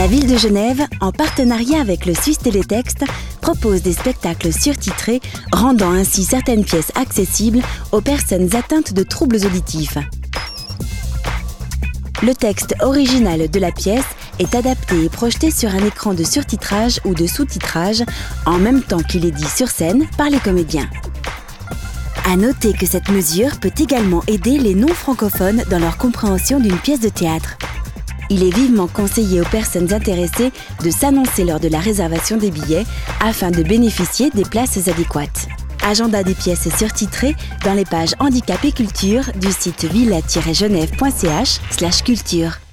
La ville de Genève, en partenariat avec le Suisse Télétexte, propose des spectacles surtitrés, rendant ainsi certaines pièces accessibles aux personnes atteintes de troubles auditifs. Le texte original de la pièce est adapté et projeté sur un écran de surtitrage ou de sous-titrage en même temps qu'il est dit sur scène par les comédiens. À noter que cette mesure peut également aider les non-francophones dans leur compréhension d'une pièce de théâtre. Il est vivement conseillé aux personnes intéressées de s'annoncer lors de la réservation des billets afin de bénéficier des places adéquates. Agenda des pièces surtitrées dans les pages Handicap et Culture du site villa-genève.ch culture.